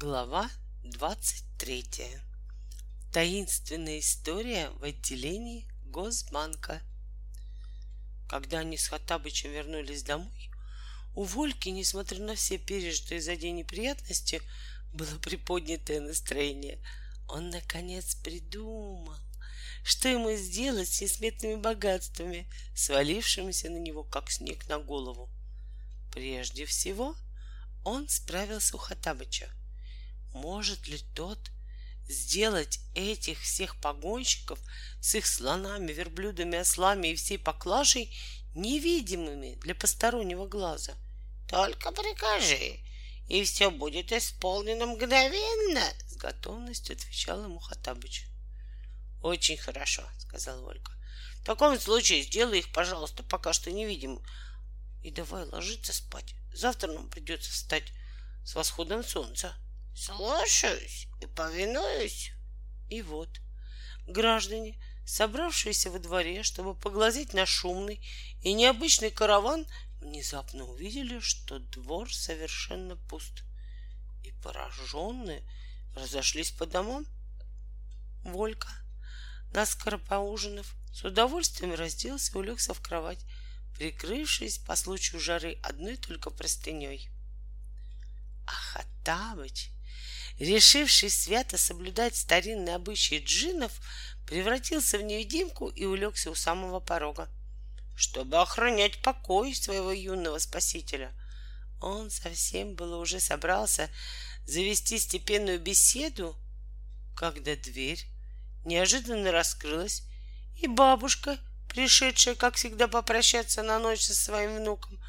Глава 23. Таинственная история в отделении Госбанка. Когда они с Хаттабычем вернулись домой, у Вольки, несмотря на все пережитые за день неприятности, было приподнятое настроение. Он, наконец, придумал, что ему сделать с несметными богатствами, свалившимися на него, как снег на голову. Прежде всего, он справился у Хаттабыча — может ли тот сделать этих всех погонщиков с их слонами, верблюдами, ослами и всей поклажей невидимыми для постороннего глаза? Только прикажи, и все будет исполнено мгновенно, с готовностью отвечал ему Хатабыч. Очень хорошо, сказал Волька. В таком случае сделай их, пожалуйста, пока что невидимым. И давай ложиться спать. Завтра нам придется встать с восходом солнца. Слушаюсь и повинуюсь. И вот граждане, собравшиеся во дворе, чтобы поглазеть на шумный и необычный караван, внезапно увидели, что двор совершенно пуст. И пораженные разошлись по домам. Волька, наскоро поужинав, с удовольствием разделся и улегся в кровать, прикрывшись по случаю жары одной только простыней. А Хаттабыч решивший свято соблюдать старинные обычаи джиннов, превратился в невидимку и улегся у самого порога, чтобы охранять покой своего юного спасителя. Он совсем было уже собрался завести степенную беседу, когда дверь неожиданно раскрылась, и бабушка, пришедшая, как всегда, попрощаться на ночь со своим внуком,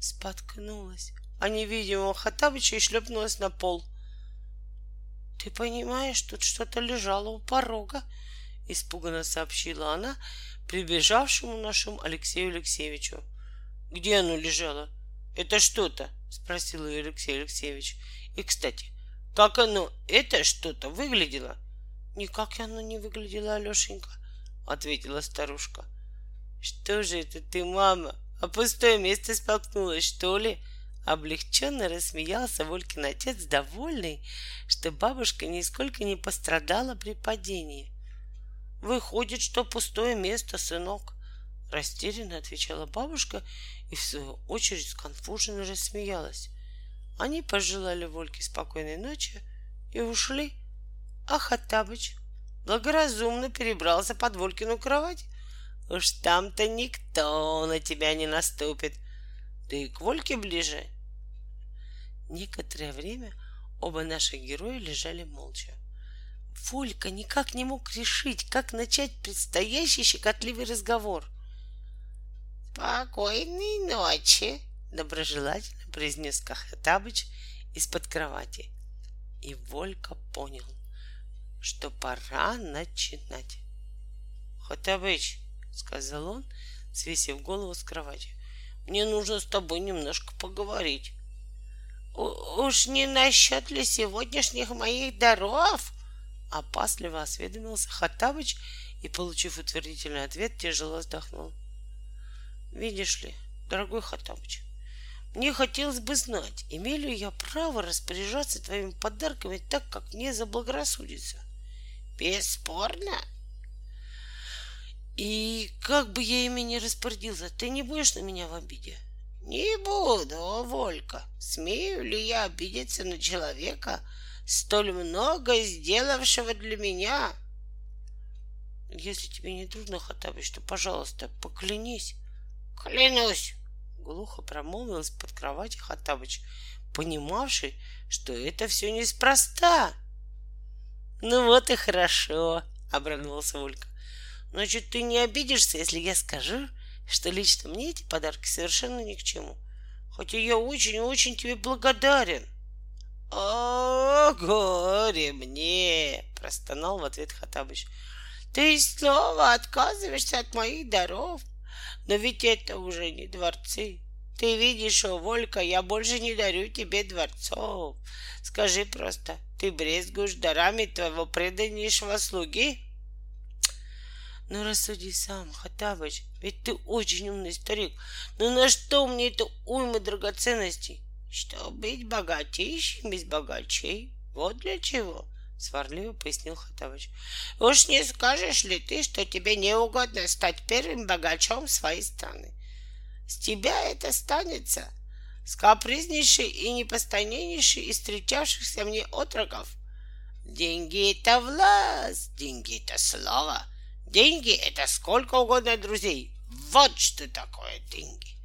споткнулась, а невидимого Хатабыча и шлепнулась на пол — ты понимаешь, тут что-то лежало у порога, испуганно сообщила она прибежавшему нашему Алексею Алексеевичу. Где оно лежало? Это что-то? спросил ее Алексей Алексеевич. И, кстати, как оно, это что-то выглядело? Никак оно не выглядело, Алешенька, ответила старушка. Что же это ты, мама? А пустое место споткнулась, что ли? Облегченно рассмеялся Волькин отец, довольный, что бабушка нисколько не пострадала при падении. Выходит, что пустое место, сынок, растерянно отвечала бабушка и в свою очередь сконфуженно рассмеялась. Они пожелали Вольке спокойной ночи и ушли. А Хаттабыч благоразумно перебрался под Волькину кровать. Уж там-то никто на тебя не наступит. И к Вольке ближе Некоторое время оба наших героя лежали молча. Волька никак не мог решить, как начать предстоящий щекотливый разговор. «Спокойной ночи!» — доброжелательно произнес Кахатабыч из-под кровати. И Волька понял, что пора начинать. «Хатабыч!» — сказал он, свесив голову с кровати. «Мне нужно с тобой немножко поговорить». Уж не насчет ли сегодняшних моих даров? Опасливо осведомился Хаттабыч и, получив утвердительный ответ, тяжело вздохнул. Видишь ли, дорогой Хаттабыч, мне хотелось бы знать, имею ли я право распоряжаться твоими подарками так, как мне заблагорассудится. Бесспорно. И как бы я ими не распорядился, ты не будешь на меня в обиде? — не буду, о, Волька. Смею ли я обидеться на человека, столь много сделавшего для меня? Если тебе не трудно, Хатабыч, то, пожалуйста, поклянись. Клянусь, глухо промолвил из-под кровати Хатабыч, понимавший, что это все неспроста. Ну вот и хорошо, обрадовался Волька. Значит, ты не обидишься, если я скажу, что лично мне эти подарки совершенно ни к чему. Хотя я очень-очень тебе благодарен. О, горе мне! простонал в ответ Хатабыч. Ты снова отказываешься от моих даров? Но ведь это уже не дворцы. Ты видишь, о, Волька, я больше не дарю тебе дворцов. Скажи просто, ты брезгуешь дарами твоего преданнейшего слуги? Ну рассуди сам, Хатабыч, ведь ты очень умный старик. Ну на что мне это уйма драгоценностей? Что быть богатейшим без богачей, Вот для чего, сварливо пояснил Хатабыч. Уж не скажешь ли ты, что тебе не угодно стать первым богачом своей страны? С тебя это станется, с капризнейшей и непостояннейшей из встречавшихся мне отроков. Деньги — это власть, деньги — это слава, деньги — это сколько угодно друзей. Вот что такое деньги.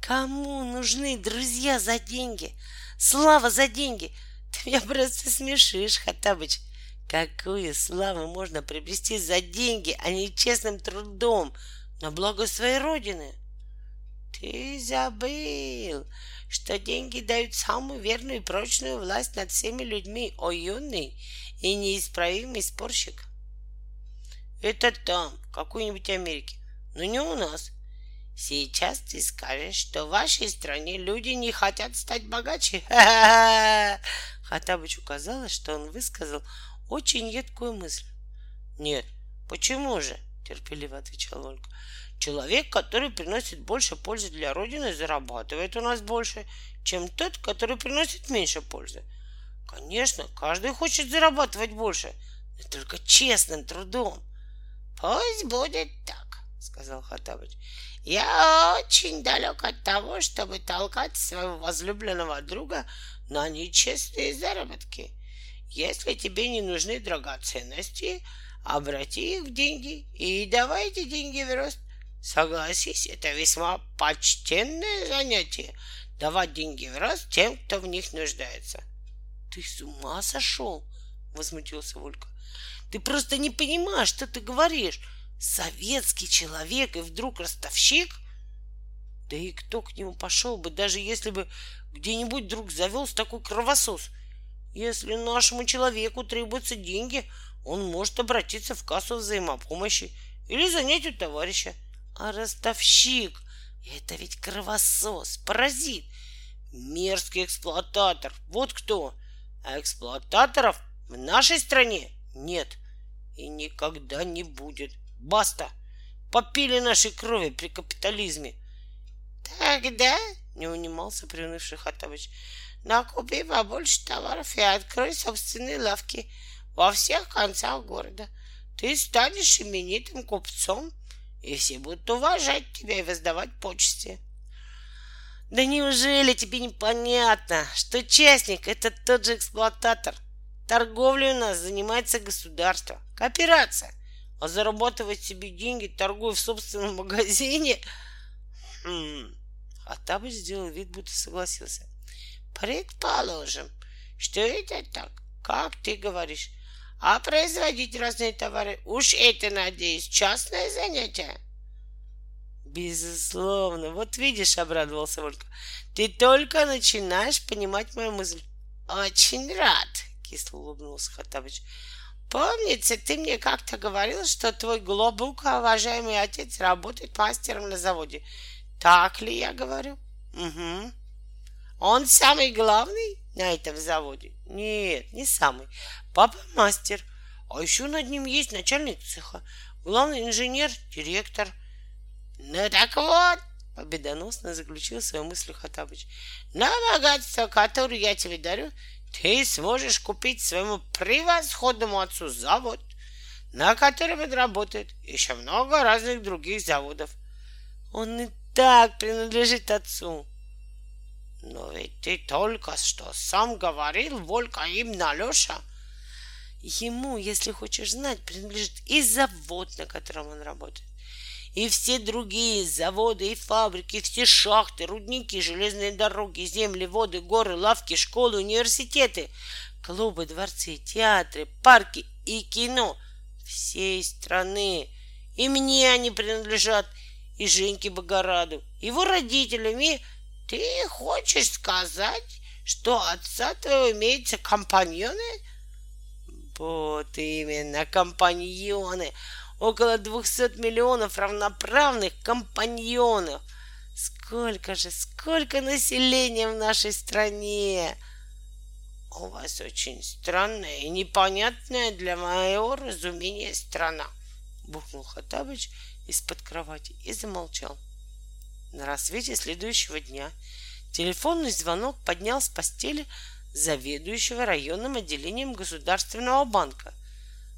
Кому нужны друзья за деньги? Слава за деньги? Ты меня просто смешишь, Хатабыч. Какую славу можно приобрести за деньги, а не честным трудом на благо своей родины? Ты забыл, что деньги дают самую верную и прочную власть над всеми людьми, о юный и неисправимый спорщик. Это там, в какой-нибудь Америке, но не у нас. Сейчас ты скажешь, что в вашей стране люди не хотят стать богаче. Хатабычу казалось, что он высказал очень едкую мысль. Нет, почему же? терпеливо отвечал Ольга. Человек, который приносит больше пользы для Родины, зарабатывает у нас больше, чем тот, который приносит меньше пользы. Конечно, каждый хочет зарабатывать больше, но только честным трудом. Пусть будет так, сказал Хатабыч. Я очень далек от того, чтобы толкать своего возлюбленного друга на нечестные заработки. Если тебе не нужны драгоценности, обрати их в деньги и давайте деньги в рост. Согласись, это весьма почтенное занятие — давать деньги в рост тем, кто в них нуждается. — Ты с ума сошел? — возмутился Волька. — Ты просто не понимаешь, что ты говоришь советский человек и вдруг ростовщик? Да и кто к нему пошел бы, даже если бы где-нибудь вдруг завелся такой кровосос? Если нашему человеку требуются деньги, он может обратиться в кассу взаимопомощи или занять у товарища. А ростовщик — это ведь кровосос, паразит, мерзкий эксплуататор. Вот кто. А эксплуататоров в нашей стране нет и никогда не будет. Баста! Попили нашей крови при капитализме. Тогда, не унимался приунывший Хатович, накупи побольше товаров и открой собственные лавки во всех концах города. Ты станешь именитым купцом, и все будут уважать тебя и воздавать почести. Да неужели тебе непонятно, что частник — это тот же эксплуататор? Торговлей у нас занимается государство, кооперация — а зарабатывать себе деньги, торгуя в собственном магазине... Хм. А Табыч сделал вид, будто согласился. Предположим, что это так, как ты говоришь. А производить разные товары, уж это, надеюсь, частное занятие? Безусловно. Вот видишь, обрадовался Ольга. Ты только начинаешь понимать мою мысль. Очень рад, кисло улыбнулся Хаттабыч. Помнится, ты мне как-то говорил, что твой глубоко уважаемый отец работает мастером на заводе. Так ли я говорю? Угу. Он самый главный на этом заводе? Нет, не самый. Папа мастер. А еще над ним есть начальник цеха, главный инженер, директор. Ну так вот, победоносно заключил свою мысль Хатабыч. На богатство, которое я тебе дарю, ты сможешь купить своему превосходному отцу завод, на котором он работает, еще много разных других заводов. Он и так принадлежит отцу. Но ведь ты только что сам говорил, Волька, именно Леша. Ему, если хочешь знать, принадлежит и завод, на котором он работает и все другие заводы и фабрики, все шахты, рудники, железные дороги, земли, воды, горы, лавки, школы, университеты, клубы, дворцы, театры, парки и кино всей страны. И мне они принадлежат, и Женьке Богораду, его родителям, и... Ты хочешь сказать, что отца твоего имеются компаньоны? Вот именно, компаньоны около 200 миллионов равноправных компаньонов. Сколько же, сколько населения в нашей стране! У вас очень странная и непонятная для моего разумения страна, бухнул Хатабыч из-под кровати и замолчал. На рассвете следующего дня телефонный звонок поднял с постели заведующего районным отделением Государственного банка.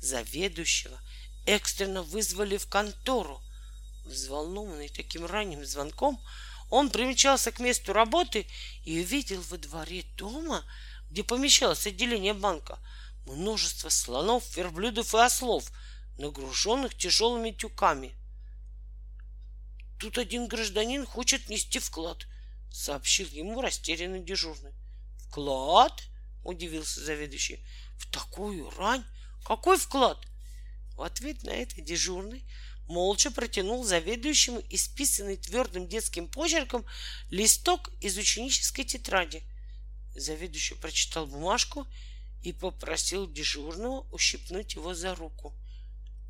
Заведующего экстренно вызвали в контору. Взволнованный таким ранним звонком, он примчался к месту работы и увидел во дворе дома, где помещалось отделение банка, множество слонов, верблюдов и ослов, нагруженных тяжелыми тюками. Тут один гражданин хочет нести вклад, сообщил ему растерянный дежурный. Вклад? удивился заведующий. В такую рань? Какой вклад? Ответ на это дежурный молча протянул заведующему исписанный твердым детским почерком листок из ученической тетради. Заведующий прочитал бумажку и попросил дежурного ущипнуть его за руку.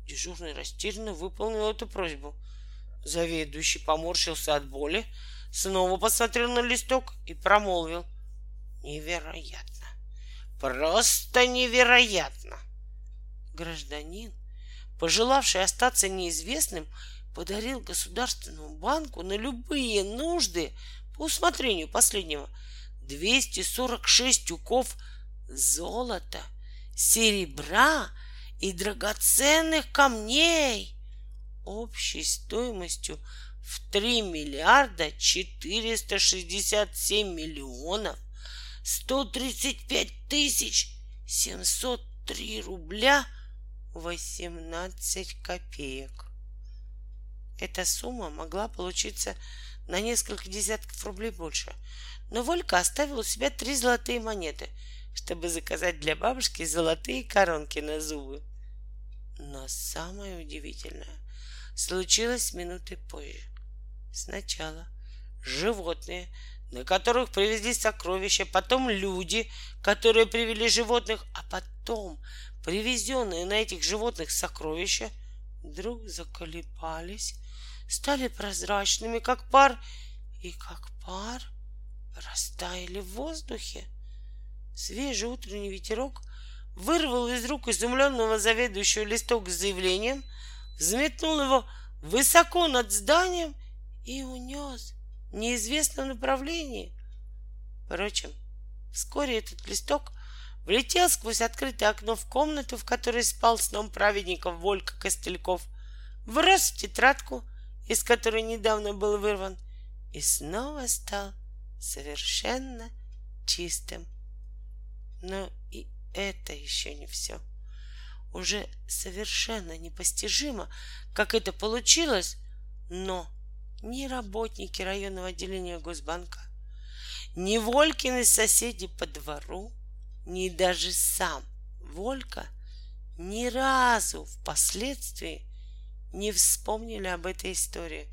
Дежурный растерянно выполнил эту просьбу. Заведующий поморщился от боли, снова посмотрел на листок и промолвил. Невероятно. Просто невероятно. Гражданин пожелавший остаться неизвестным, подарил Государственному банку на любые нужды по усмотрению последнего 246 тюков золота, серебра и драгоценных камней общей стоимостью в 3 миллиарда 467 миллионов 135 тысяч 703 рубля – 18 копеек. Эта сумма могла получиться на несколько десятков рублей больше, но Волька оставил у себя три золотые монеты, чтобы заказать для бабушки золотые коронки на зубы. Но самое удивительное случилось минуты позже. Сначала животные, на которых привезли сокровища, потом люди, которые привели животных, а потом привезенные на этих животных сокровища вдруг заколебались, стали прозрачными, как пар, и как пар растаяли в воздухе. Свежий утренний ветерок вырвал из рук изумленного заведующего листок с заявлением, взметнул его высоко над зданием и унес неизвестном направлении. Впрочем, вскоре этот листок влетел сквозь открытое окно в комнату, в которой спал сном праведников Волька Костыльков, врос в тетрадку, из которой недавно был вырван, и снова стал совершенно чистым. Но и это еще не все. Уже совершенно непостижимо, как это получилось, но ни работники районного отделения Госбанка, ни Волькины соседи по двору ни даже сам Волька ни разу впоследствии не вспомнили об этой истории.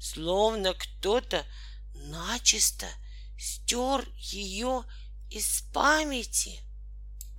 Словно кто-то начисто стер ее из памяти.